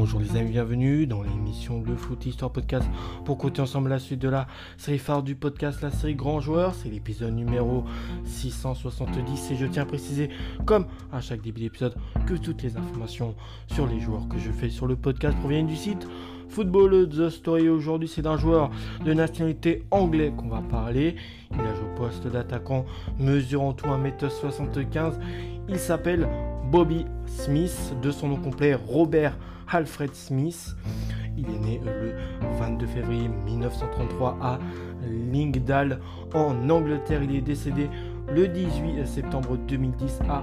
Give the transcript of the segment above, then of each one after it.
Bonjour les amis, bienvenue dans l'émission Le Foot Histoire Podcast pour côté ensemble la suite de la série phare du podcast, la série Grand Joueur. C'est l'épisode numéro 670 et je tiens à préciser, comme à chaque début d'épisode, que toutes les informations sur les joueurs que je fais sur le podcast proviennent du site Football The Story. Aujourd'hui, c'est d'un joueur de nationalité anglais qu'on va parler. Il a joué au poste d'attaquant, mesurant tout 1m75. Il s'appelle Bobby Smith, de son nom complet Robert Alfred Smith. Il est né le 22 février 1933 à Lingdal en Angleterre. Il est décédé le 18 septembre 2010 à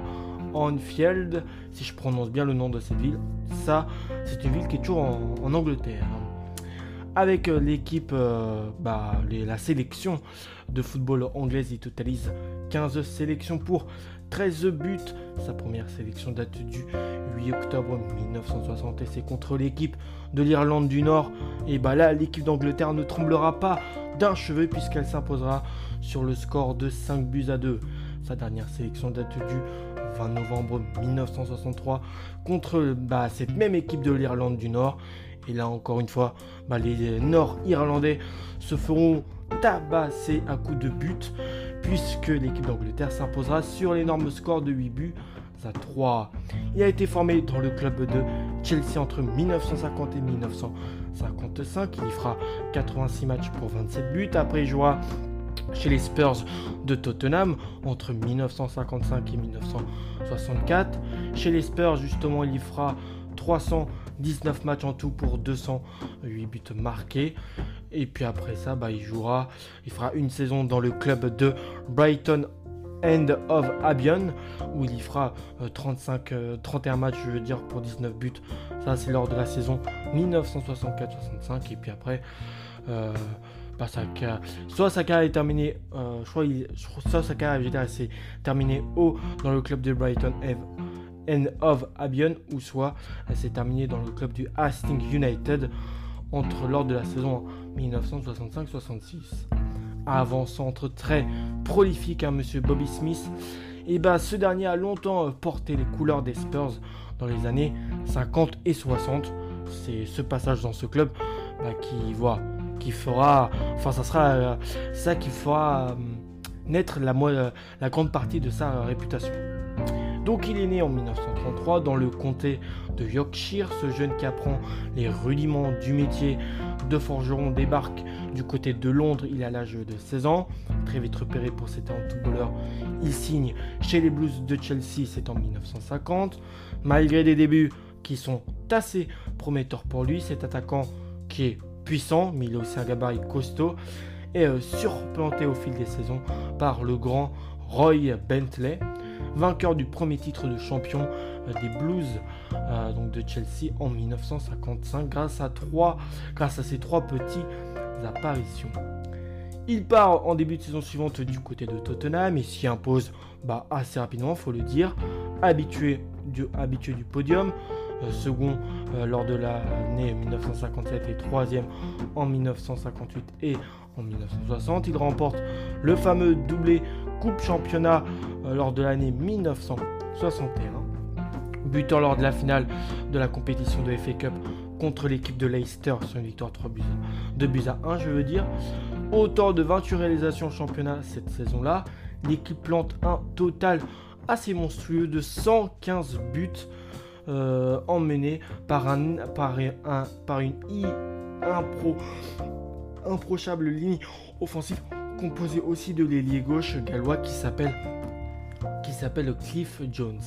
Anfield, si je prononce bien le nom de cette ville. Ça, c'est une ville qui est toujours en, Angleterre. Avec euh, l'équipe, euh, bah, la sélection de football anglaise, il totalise 15 sélections pour 13 buts. Sa première sélection date du 8 octobre 1960 et c'est contre l'équipe de l'Irlande du Nord. Et bah là, l'équipe d'Angleterre ne tremblera pas d'un cheveu puisqu'elle s'imposera sur le score de 5 buts à 2. Sa dernière sélection date du 20 novembre 1963 contre bah, cette même équipe de l'Irlande du Nord. Et là encore une fois, bah, les Nord-Irlandais se feront tabasser à coups de but puisque l'équipe d'Angleterre s'imposera sur l'énorme score de 8 buts à 3. Il a été formé dans le club de Chelsea entre 1950 et 1955. Il y fera 86 matchs pour 27 buts. Après, il jouera chez les Spurs de Tottenham entre 1955 et 1964. Chez les Spurs, justement, il y fera 319 matchs en tout pour 208 buts marqués. Et puis après ça, bah, il jouera, il fera une saison dans le club de Brighton End of Albion où il y fera 35, euh, 31 euh, matchs, je veux dire, pour 19 buts. Ça, c'est lors de la saison 1964-65. Et puis après, euh, bah, soit sa carrière est terminée, je soit sa carrière s'est terminée haut dans le club de Brighton End of Albion, ou soit elle s'est terminée dans le club du Hastings United entre lors de la saison 1965-66. Avant-centre très prolifique, à monsieur Bobby Smith, et bah, ce dernier a longtemps euh, porté les couleurs des Spurs dans les années 50 et 60. C'est ce passage dans ce club bah, qui voit, qui fera, enfin ça sera euh, ça qui fera euh, naître la, la grande partie de sa réputation. Donc il est né en 1933 dans le comté de Yorkshire. Ce jeune qui apprend les rudiments du métier de forgeron débarque du côté de Londres. Il a l'âge de 16 ans. Très vite repéré pour cet footballeur, il signe chez les Blues de Chelsea, c'est en 1950. Malgré des débuts qui sont assez prometteurs pour lui, cet attaquant qui est puissant, mais il a aussi un gabarit costaud, est euh, surplanté au fil des saisons par le grand Roy Bentley vainqueur du premier titre de champion euh, des Blues euh, donc de Chelsea en 1955 grâce à, trois, grâce à ces trois petites apparitions. Il part en début de saison suivante du côté de Tottenham et s'y impose bah, assez rapidement, faut le dire, habitué du, podium, euh, second lors de l'année 1957 et troisième en 1958 et en 1960. Il remporte le fameux doublé Coupe Championnat lors de l'année 1961. Buteur lors de la finale de la compétition de FA Cup contre l'équipe de Leicester sur une victoire 3 buts, 2 buts à 1, je veux dire. Autant de 28 réalisations championnat cette saison-là. L'équipe plante un total assez monstrueux de 115 buts euh, emmenés par, un, par, un, par une impro, improchable ligne offensive composée aussi de l'ailier gauche gallois qui s'appelle s'appelle Cliff Jones,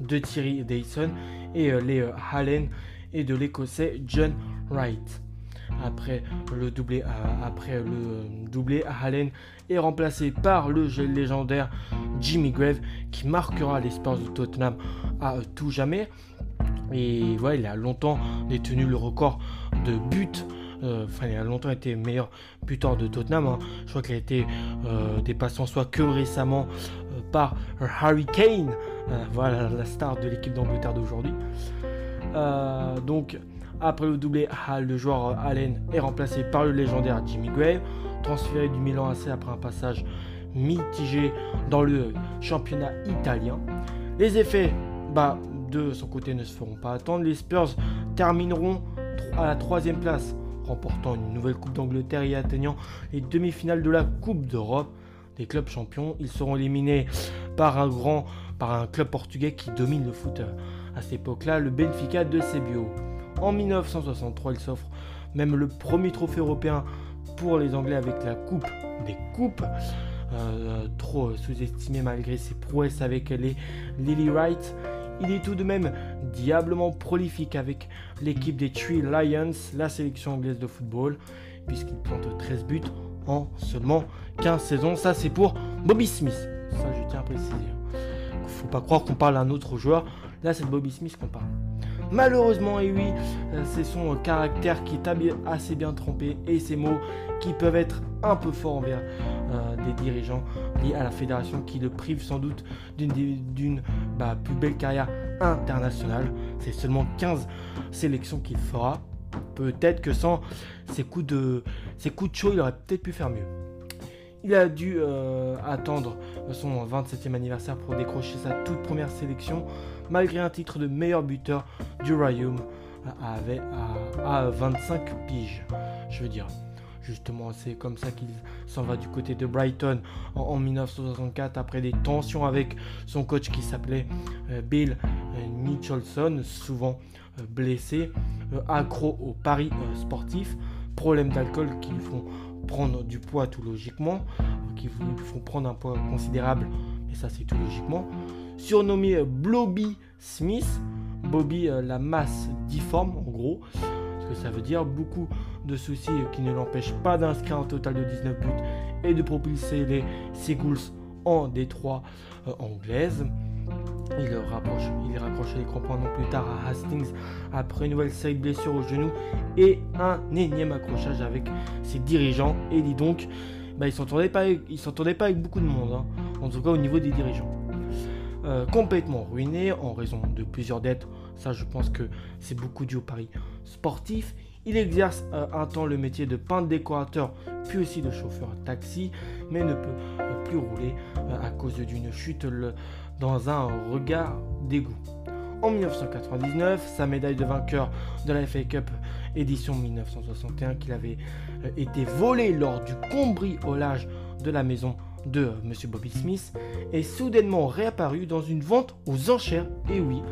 de Thierry Dyson et euh, les euh, Hallen et de l'écossais John Wright. Après le doublé, après le doublé, Allen est remplacé par le légendaire Jimmy Grave qui marquera l'espace de Tottenham à tout jamais. Et voilà, il a longtemps détenu le record de buts euh, enfin, il a longtemps été meilleur buteur de Tottenham. Hein. Je crois qu'il a été euh, dépassé en soi que récemment euh, par Harry Kane, voilà la star de l'équipe d'Angleterre d'aujourd'hui. donc, après le doublé, le joueur Allen est remplacé par le légendaire Jimmy Gray, transféré du Milan AC après un passage mitigé dans le championnat italien. Les effets, bah, de son côté ne se feront pas attendre. Les Spurs termineront à la troisième place, remportant une nouvelle Coupe d'Angleterre et atteignant les demi-finales de la Coupe d'Europe des clubs champions. Ils seront éliminés par un grand, par un club portugais qui domine le foot à cette époque-là, le Benfica de Sebio. En 1963, il s'offre même le premier trophée européen pour les Anglais avec la Coupe des Coupes. Euh, trop sous-estimé malgré ses prouesses avec les Lily Wright. Il est tout de même diablement prolifique avec l'équipe des Three Lions, la sélection anglaise de football, puisqu'il plante 13 buts en seulement 15 saisons. Ça, c'est pour Bobby Smith. Ça, je tiens à préciser. Faut pas croire qu'on parle d'un autre joueur. Là, c'est Bobby Smith qu'on parle. Malheureusement, et oui, euh, c'est son caractère qui est assez bien trompé et ses mots qui peuvent être un peu forts envers euh, des dirigeants liés à la fédération qui le privent sans doute d'une bah, plus belle carrière internationale. C'est seulement 15 sélections qu'il fera. Peut-être que sans ces coups de, de chaud, il aurait peut-être pu faire mieux. Il a dû euh, attendre son 27e anniversaire pour décrocher sa toute première sélection, malgré un titre de meilleur buteur du Royaume à, 25 piges. Je veux dire, justement, c'est comme ça qu'il s'en va du côté de Brighton en, 1964 après des tensions avec son coach qui s'appelait euh, Bill euh, Nicholson, souvent blessé, accro au paris sportif, problème d'alcool qui lui font prendre du poids tout logiquement, qui vous font prendre un poids considérable, mais ça c'est tout logiquement. Surnommé Blobby Smith, Bobby euh, la masse difforme en gros, ce que ça veut dire beaucoup de soucis qui ne l'empêchent pas d'inscrire un total de 19 buts et de propulser les Seagulls en Détroit euh, anglaise. Il, rapproche, il raccroche les crampons non plus tard à Hastings après une nouvelle série de blessures au genou et un énième accrochage avec ses dirigeants. Et dit donc, bah, il ne s'entendait pas, pas avec beaucoup de monde, hein. en tout cas au niveau des dirigeants. Euh, complètement ruiné en raison de plusieurs dettes, ça je pense que c'est beaucoup dû au pari sportif. Il exerce euh, un temps le métier de peintre décorateur, puis aussi de chauffeur taxi, mais ne peut euh, plus rouler à cause d'une chute dans un regard d'égout. En 1999, sa médaille de vainqueur de la FA Cup édition 1961 qu'il avait euh, été volée lors du cambriolage de la maison de euh, M. Bobby Smith est soudainement réapparue dans une vente aux enchères, et oui,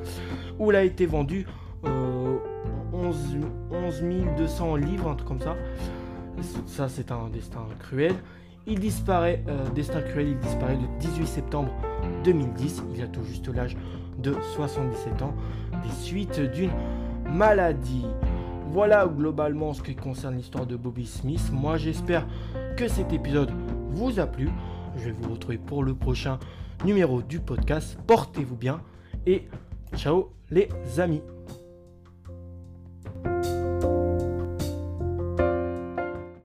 où elle a été vendue 11, 11 200 livres, un truc comme ça. Ça, c'est un destin cruel. Il disparaît, euh, destin cruel, il disparaît le 18 septembre 2010. Il a tout juste l'âge de 77 ans, des suites d'une maladie. Voilà globalement ce qui concerne l'histoire de Bobby Smith. Moi j'espère que cet épisode vous a plu. Je vais vous retrouver pour le prochain numéro du podcast. Portez-vous bien et ciao les amis.